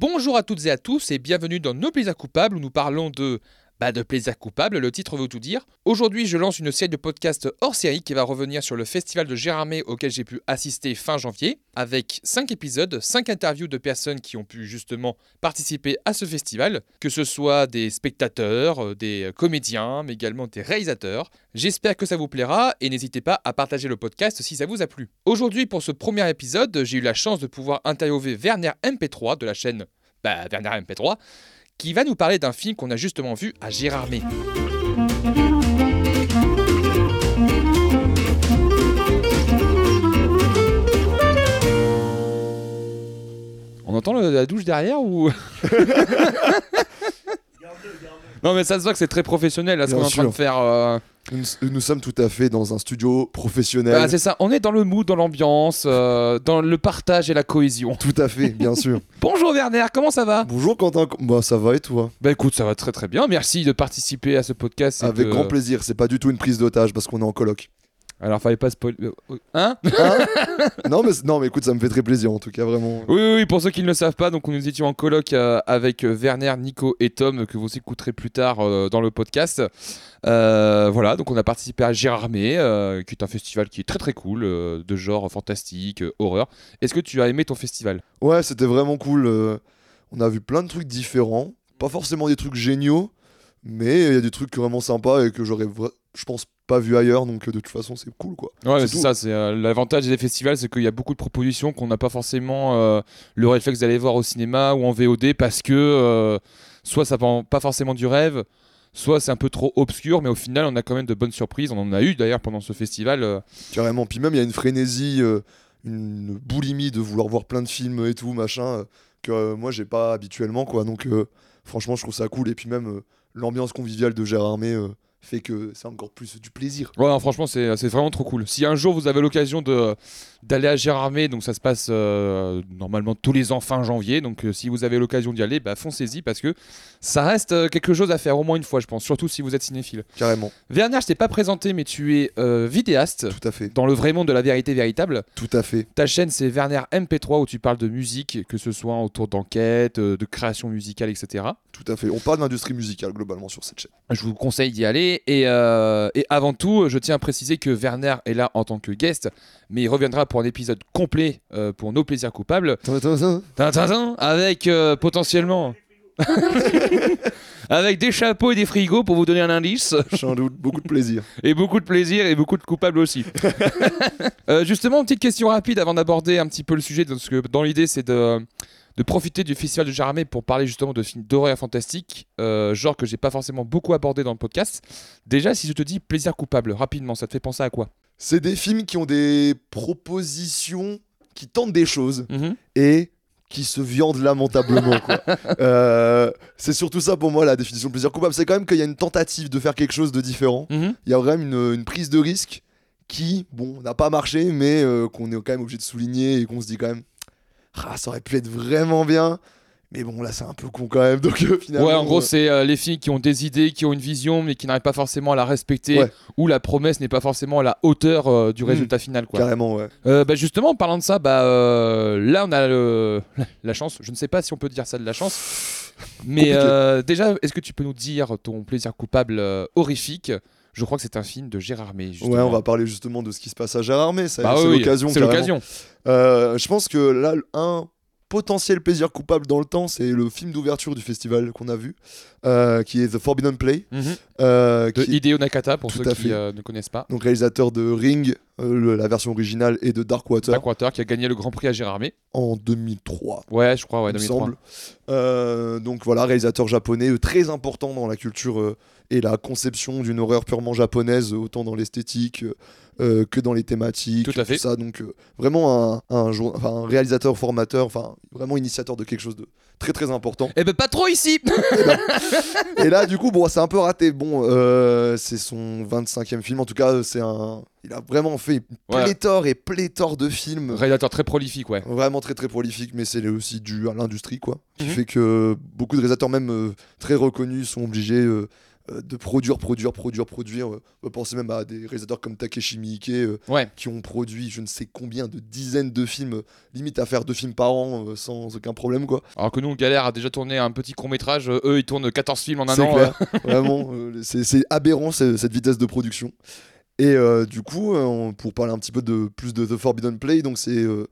Bonjour à toutes et à tous et bienvenue dans Nos plaisirs coupables où nous parlons de bah, de plaisir coupable, le titre veut tout dire. Aujourd'hui, je lance une série de podcasts hors série qui va revenir sur le festival de Gérardmer auquel j'ai pu assister fin janvier, avec 5 épisodes, 5 interviews de personnes qui ont pu justement participer à ce festival, que ce soit des spectateurs, euh, des comédiens, mais également des réalisateurs. J'espère que ça vous plaira et n'hésitez pas à partager le podcast si ça vous a plu. Aujourd'hui, pour ce premier épisode, j'ai eu la chance de pouvoir interviewer Werner MP3 de la chaîne bah, Werner MP3 qui va nous parler d'un film qu'on a justement vu à Gérardmer. On entend la douche derrière ou? Non mais ça se voit que c'est très professionnel là ce qu'on est en train de faire. euh. Nous, nous sommes tout à fait dans un studio professionnel. Ah, c'est ça, on est dans le mood, dans l'ambiance, euh, dans le partage et la cohésion. tout à fait, bien sûr. Bonjour Werner, comment ça va? Bonjour Quentin, bah, ça va et toi? Bah écoute, ça va très très bien. Merci de participer à ce podcast. et Avec de- grand plaisir, c'est pas du tout une prise d'otage parce qu'on est en coloc. Alors fallait pas spoiler. euh, Hein Hein non, mais, non mais écoute, ça me fait très plaisir en tout cas, vraiment. Oui, oui, oui, pour ceux qui ne le savent pas, donc nous étions en colloque euh, avec euh, Werner, Nico et Tom, que vous écouterez plus tard euh, dans le podcast. Euh, voilà, donc on a participé à Gérardmer, qui est un festival qui est très très cool, de genre fantastique, horreur. Est-ce que tu as aimé ton festival? Ouais, c'était vraiment cool. on a vu plein de trucs différents. Pas forcément des trucs géniaux, mais il y a des trucs vraiment sympas et que j'aurais, je pense, pas vu ailleurs. Donc euh, de toute façon, c'est cool quoi. Ouais, C'est ça, c'est euh, l'avantage des festivals, c'est qu'il y a beaucoup de propositions qu'on n'a pas forcément euh, le réflexe d'aller voir au cinéma ou en VOD parce que euh, soit ça vend pas forcément du rêve, soit c'est un peu trop obscur, mais au final on a quand même de bonnes surprises. On en a eu d'ailleurs pendant ce festival. Carrément. Puis même, il y a une frénésie, une boulimie de vouloir voir plein de films et tout, machin, que moi, j'ai pas habituellement, quoi. Donc, franchement, je trouve ça cool. Et puis même, l'ambiance conviviale de Gérardmer euh, fait que c'est encore plus du plaisir. Ouais, non, franchement, c'est c'est vraiment trop cool. Si un jour vous avez l'occasion de d'aller à Gérardmer, donc ça se passe euh, normalement tous les ans fin janvier, donc euh, si vous avez l'occasion d'y aller, bah foncez-y parce que ça reste euh, quelque chose à faire au moins une fois, je pense, surtout si vous êtes cinéphile. Carrément. Werner, je t'ai pas présenté, mais tu es vidéaste. Tout à fait. Dans le vrai monde de la vérité véritable, Tout à fait. ta chaîne c'est Werner MP3 où tu parles de musique, que ce soit autour d'enquêtes, de création musicale, etc. Tout à fait. On parle d'industrie musicale globalement sur cette chaîne. Je vous conseille d'y aller. Et, euh, et avant tout, je tiens à préciser que Werner est là en tant que guest, mais il reviendra pour un épisode complet euh, pour nos plaisirs coupables. Avec euh, potentiellement. avec des chapeaux et des frigos pour vous donner un indice. J'en doute. Beaucoup de plaisir. Et beaucoup de plaisir et beaucoup de coupables aussi. Euh, justement, petite question rapide avant d'aborder un petit peu le sujet, parce que dans l'idée c'est de, de profiter du Festival de Jaramé pour parler justement de films d'horreur fantastique, euh, genre que j'ai pas forcément beaucoup abordé dans le podcast. Déjà, si je te dis plaisir coupable, rapidement, ça te fait penser à quoi? C'est des films qui ont des propositions, qui tentent des choses Mhm. et qui se viandent lamentablement. quoi. Euh, c'est surtout ça pour moi la définition de plaisir coupable. C'est quand même qu'il y a une tentative de faire quelque chose de différent. Mhm. Il y a vraiment une, une prise de risque qui, bon, n'a pas marché, mais euh, qu'on est quand même obligé de souligner et qu'on se dit quand même, ah, ça aurait pu être vraiment bien. Mais bon, là, c'est un peu con quand même. Donc, euh, finalement. Ouais, en gros, euh, c'est euh, les filles qui ont des idées, qui ont une vision, mais qui n'arrivent pas forcément à la respecter, Ouais. ou la promesse n'est pas forcément à la hauteur du Mhm. résultat final. Quoi. carrément, ouais. Bah justement, en parlant de ça, bah, là on a le- la chance, je ne sais pas si on peut dire ça de la chance, mais déjà, est-ce que tu peux nous dire ton plaisir coupable horrifique Je crois que c'est un film de Gérard May. justement. Ouais, on va parler justement de ce qui se passe à Gérardmer. ça- Bah c'est oui, l'occasion. C'est l'occasion. Euh, je pense que là, un potentiel plaisir coupable dans le temps, c'est le film d'ouverture du festival qu'on a vu, euh, qui est The Forbidden Play. Mhm. euh, De qui- Hideo Nakata, pour Tout ceux qui ne connaissent pas. donc réalisateur de Ring, le- la version originale, et de Darkwater Blackwater, qui a gagné le Grand Prix à Gérard May. en 2003. Ouais, je crois, ouais, il me 2003. semble. Euh, donc voilà, réalisateur japonais euh, très important dans la culture euh, et la conception d'une horreur purement japonaise, euh, autant dans l'esthétique euh, euh, que dans les thématiques. Tout à fait. ça, donc euh, vraiment un, un réalisateur formateur, enfin vraiment initiateur de quelque chose de très très important. Eh ben pas trop ici et là, du coup, bon, c'est un peu raté. Bon, euh, c'est son 25e film. En tout cas, c'est un. Il a vraiment fait Ouais. pléthore et pléthore de films. Réalisateur très prolifique, ouais. Vraiment très très prolifique, mais c'est aussi dû à l'industrie, quoi. Qui Mhm. fait que beaucoup de réalisateurs, même euh, très reconnus, sont obligés euh, de produire, produire, produire, produire. euh, on peut penser même à des réalisateurs comme Takeshi Miike euh, Ouais. qui ont produit je ne sais combien de dizaines de films, euh, limite à faire deux films par an euh, sans aucun problème quoi. Alors que nous, on galère à déjà tourner un petit court-métrage. euh, Eux, ils tournent 14 films en un an. clair, vraiment, euh, c'est aberrant ce- cette vitesse de production. Et euh, du coup, euh, pour parler un petit peu de plus de The Forbidden Play, donc c'est euh,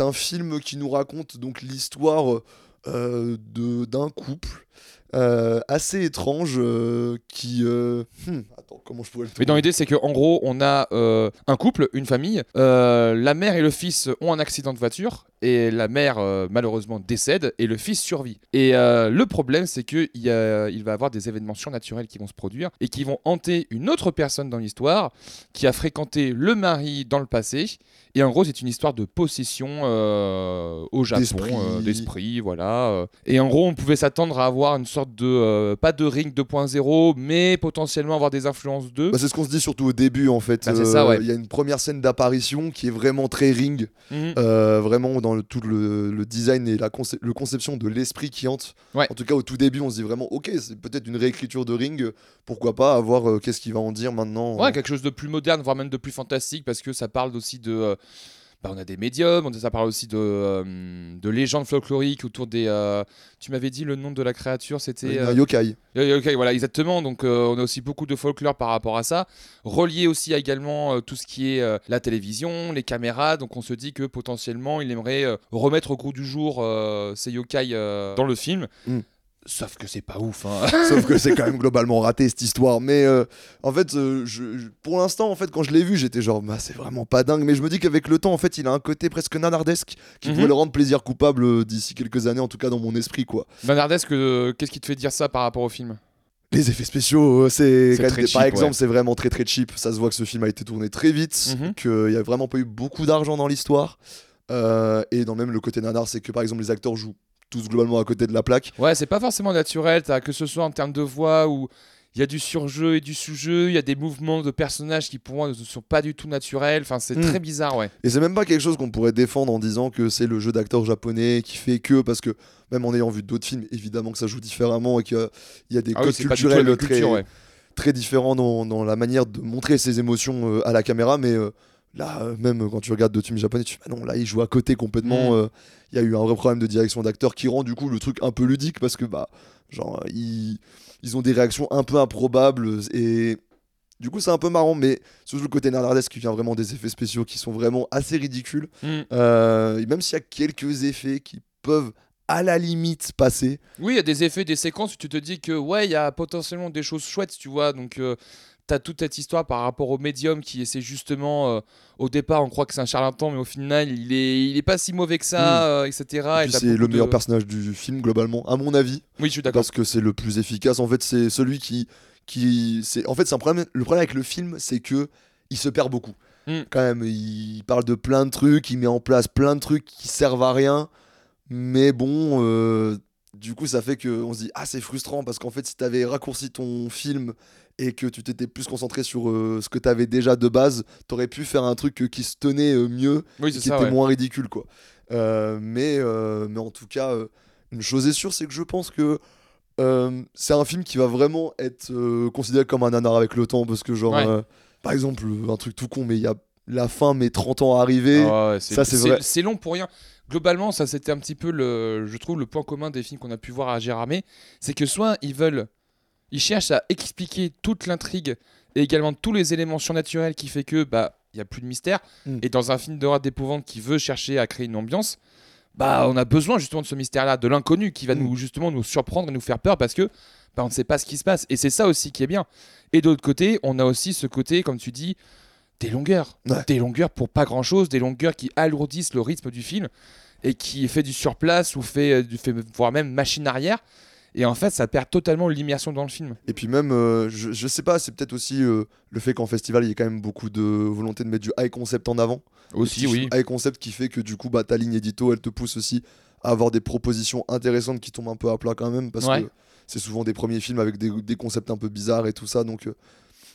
un film qui nous raconte donc l'histoire euh, d'un couple euh, assez étrange euh, qui, euh, hmm, attends, comment je pourrais le Mais dans l'idée, c'est qu'en gros, on a euh, un couple, une famille. euh, la mère et le fils ont un accident de voiture. Et la mère, euh, malheureusement, décède. Et le fils survit. Et euh, le problème, c'est qu'il il va avoir des événements surnaturels qui vont se produire. Et qui vont hanter une autre personne dans l'histoire. Qui a fréquenté le mari dans le passé. Et en gros, c'est une histoire de possession euh, au Japon. D'esprit. voilà. Et en gros, on pouvait s'attendre à avoir une sorte de... pas de Ring 2.0, mais potentiellement avoir des influences 2. Bah, c'est ce qu'on se dit surtout au début en fait. Bah, ça, ouais. Il y a une première scène d'apparition qui est vraiment très ring, Mhm. vraiment dans le, tout le, le design et la conce- le conception de l'esprit qui hante. Ouais. En tout cas au tout début on se dit vraiment ok c'est peut-être une réécriture de ring, pourquoi pas avoir euh, qu'est-ce qu'il va en dire maintenant. Ouais, euh. quelque chose de plus moderne, voire même de plus fantastique, parce que ça parle aussi de. Bah, on a des médiums, on- ça parle aussi de, euh, de légendes folkloriques autour des. euh, tu m'avais dit le nom de la créature, c'était. Un euh, yokai. Ok, voilà, exactement. Donc, euh, on a aussi beaucoup de folklore par rapport à ça. Relié aussi à également euh, tout ce qui est euh, la télévision, les caméras. Donc, on se dit que potentiellement, il aimerait euh, remettre au goût du jour euh, ces yokai euh, dans le film. Mm. Sauf que c'est pas ouf. hein. Sauf que c'est quand même globalement raté cette histoire. Mais euh, en fait, euh, je, je- pour l'instant, en fait, quand je l'ai vu, j'étais genre, bah, c'est vraiment pas dingue. Mais je me dis qu'avec le temps, en fait, il a un côté presque nanardesque qui Mhm. pourrait le rendre plaisir coupable euh, d'ici quelques années, en tout cas dans mon esprit, quoi. Van Ardesque, euh, qu'est-ce qui te fait dire ça par rapport au film? Les effets spéciaux, c'est par cheap, exemple, ouais. c'est vraiment très très cheap. Ça se voit que ce film a été tourné très vite, Mhm. qu'il y a vraiment pas eu beaucoup d'argent dans l'histoire. Et dans même le côté nanar, c'est que par exemple les acteurs jouent tous globalement à côté de la plaque. Ouais, c'est pas forcément naturel, t'as- que ce soit en termes de voix ou il y a du surjeu et du sous-jeu, il y a des mouvements de personnages qui pour moi ne sont pas du tout naturels, enfin c'est Mm. très bizarre, ouais. Et c'est même pas quelque chose qu'on pourrait défendre en disant que c'est le jeu d'acteurs japonais qui fait que, parce que même en ayant vu d'autres films, évidemment que ça joue différemment et qu'il y a des Ah codes culturels très, culture, ouais. très différents dans, dans la manière de montrer ses émotions euh, à la caméra, mais euh, là, euh, même quand tu regardes d'autres films japonais, tu fais ah non, là, il joue à côté complètement. Mm. euh, Il y a eu un vrai problème de direction d'acteur qui rend du coup le truc un peu ludique parce que, bah, genre, ils, ils ont des réactions un peu improbables et. Du coup, c'est un peu marrant, mais surtout le côté nardesque qui vient vraiment des effets spéciaux qui sont vraiment assez ridicules. Mm. Euh, et même s'il y a quelques effets qui peuvent à la limite passer, Oui, il y a des effets, des séquences où tu te dis que ouais, il y a potentiellement des choses chouettes, tu vois, donc euh, t'as toute cette histoire par rapport au médium qui essaie justement, euh, au départ on croit que c'est un charlatan, mais au final il est, il est pas si mauvais que ça, euh, etc. et Et c'est le de- meilleur personnage du film globalement, à mon avis, Oui, je suis d'accord. parce que c'est le plus efficace. En fait, c'est celui qui, qui, c'est, en fait, c'est un problème. Le problème avec le film, c'est que il se perd beaucoup. Mm. Quand même, il parle de plein de trucs, il met en place plein de trucs qui servent à rien, mais bon. euh, du coup, ça fait qu'on se dit ah c'est frustrant parce qu'en fait si t'avais raccourci ton film et que tu t'étais plus concentré sur euh, ce que t'avais déjà de base, t'aurais pu faire un truc euh, qui se tenait euh, mieux Oui, et c'est qui ça, était ouais. moins ridicule quoi. Mais, mais en tout cas, une chose est sûre, c'est que je pense que c'est un film qui va vraiment être considéré comme un nanar avec le temps parce que genre, Ouais. par exemple, un truc tout con, mais il y a la fin met 30 ans à arriver. Ah ouais, c'est ça, c'est vrai. c'est long pour rien. Globalement, ça c'était un petit peu le, je trouve le point commun des films qu'on a pu voir à Gérardmer, c'est que soit ils veulent, ils cherchent à expliquer toute l'intrigue et également tous les éléments surnaturels qui fait que bah il y a plus de mystère. Mm. Et dans un film d'horreur d'épouvante qui veut chercher à créer une ambiance, bah on a besoin justement de ce mystère-là, de l'inconnu qui va Mm. nous justement nous surprendre et nous faire peur parce que bah, on ne sait pas ce qui se passe. Et c'est ça aussi qui est bien. Et de l'autre côté, on a aussi ce côté, comme tu dis, des longueurs. Ouais. Des longueurs pour pas grand chose, des longueurs qui alourdissent le rythme du film et qui fait du surplace ou fait, euh, du fait voire même machine arrière. Et en fait, ça perd totalement l'immersion dans le film. Et puis même, euh, je, je sais pas, c'est peut-être aussi euh, le fait qu'en festival, il y a quand même beaucoup de volonté de mettre du high concept en avant. Aussi, oui. High concept qui fait que du coup, bah, ta ligne édito, elle te pousse aussi à avoir des propositions intéressantes qui tombent un peu à plat quand même, parce Ouais. que c'est souvent des premiers films avec des, des concepts un peu bizarres et tout ça, donc euh,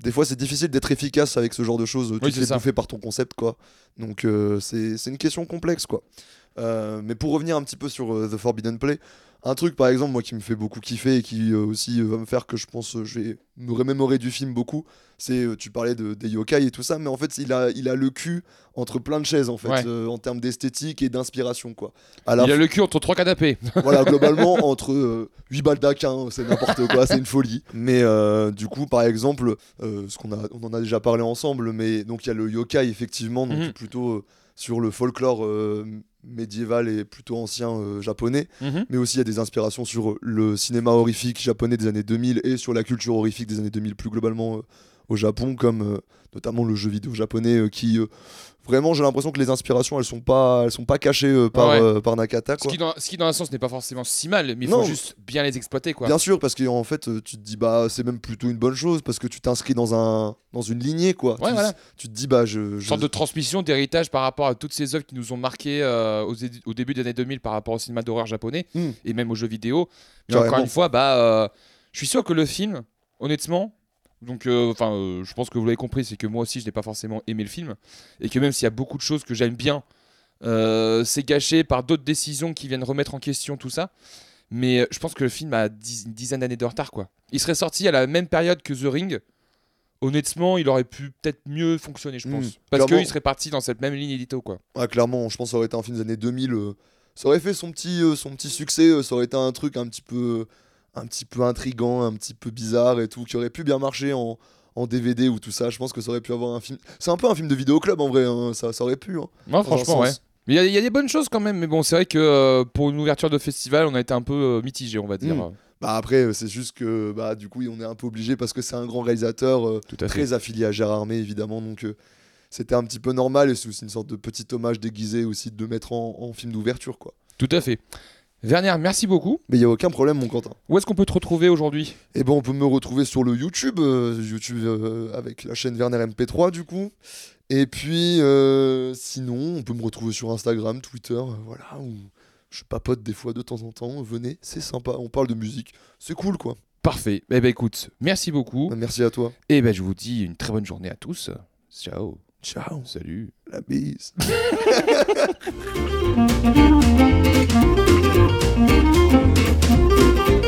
des fois c'est difficile d'être efficace avec ce genre de choses. Tu te fais bouffer par ton concept, quoi. Donc c'est une question complexe, quoi. Mais pour revenir un petit peu sur The Forbidden Play, un truc par exemple moi qui me fait beaucoup kiffer et qui euh, aussi euh, va me faire que je pense euh, je vais me remémorer du film beaucoup, c'est euh, tu parlais de, des yokai et tout ça, mais en fait il a, il a le cul entre plein de chaises en fait, Ouais. euh, en termes d'esthétique et d'inspiration quoi. À la Il a le cul entre trois canapés. voilà, globalement, entre 8 balles d'aquin, c'est n'importe quoi, c'est une folie. Mais euh, du coup, par exemple, euh, ce qu'on a, on en a déjà parlé ensemble, mais donc il y a le yokai, effectivement, donc Mhm. plutôt euh, sur le folklore euh, médiéval et plutôt ancien euh, japonais. Mhm. Mais aussi, il y a des inspirations sur le cinéma horrifique japonais des années 2000 et sur la culture horrifique des années 2000 plus globalement euh, au Japon, comme euh, notamment le jeu vidéo japonais euh, qui. Vraiment, j'ai l'impression que les inspirations, elles sont pas, elles sont pas cachées euh, par, Ouais. euh, par Nakata. Ce Quoi. qui, dans, ce qui, dans un sens, n'est pas forcément si mal, mais il faut juste bien les exploiter, quoi. Bien sûr, parce qu'en fait, tu te dis, bah, c'est même plutôt une bonne chose, parce que tu t'inscris dans, un, dans une lignée, quoi. Ouais, tu, voilà. tu te dis, bah, je. Une je- sorte de transmission, d'héritage par rapport à toutes ces œuvres qui nous ont marqué euh, aux au début des années 2000 par rapport au cinéma d'horreur japonais Hmm. et même aux jeux vidéo. Mais encore une fois, bah, je suis sûr que le film, honnêtement, donc, euh, enfin, euh, je pense que vous l'avez compris, c'est que moi aussi, je n'ai pas forcément aimé le film et que même s'il y a beaucoup de choses que j'aime bien, euh, c'est gâché par d'autres décisions qui viennent remettre en question tout ça. Mais je pense que le film a dix- une dizaine d'années de retard, quoi. Il serait sorti à la même période que The Ring. Honnêtement, il aurait pu peut-être mieux fonctionner, je Hmm, pense. Parce qu'il serait parti dans cette même ligne édito, quoi. Ouais, clairement, je pense que ça aurait été un film des années 2000. euh, ça aurait fait son petit, son petit succès, ça aurait été un truc un petit peu. Un petit peu intrigant, un petit peu bizarre et tout, qui aurait pu bien marcher en, en DVD ou tout ça. Je pense que ça aurait pu avoir un film. C'est un peu un film de vidéoclub en vrai, hein, ça, ça aurait pu. hein, un franchement, ouais. Mais il y a- il y, a des bonnes choses quand même. Mais bon, c'est vrai que euh, pour une ouverture de festival, on a été un peu euh, mitigé, on va dire. Mm. Euh, Bah après, euh, c'est juste que bah, du coup, on est un peu obligé parce que c'est un grand réalisateur. euh, Tout à fait. très affilié à Gérard Armé évidemment donc c'était un petit peu normal et c'est aussi une sorte de petit hommage déguisé aussi de mettre en, en film d'ouverture quoi Tout à fait. Werner, merci beaucoup. mais il y a aucun problème mon Quentin Où est-ce qu'on peut te retrouver aujourd'hui? Et bon on peut me retrouver sur le YouTube euh, YouTube euh, avec la chaîne Werner MP3 du coup et puis euh, sinon on peut me retrouver sur Instagram Twitter voilà où je papote des fois de temps en temps venez c'est sympa on parle de musique c'est cool quoi Parfait. Eh ben écoute, merci beaucoup. Merci à toi Et ben je vous dis une très bonne journée à tous. Ciao. Ciao. Salut. La bise.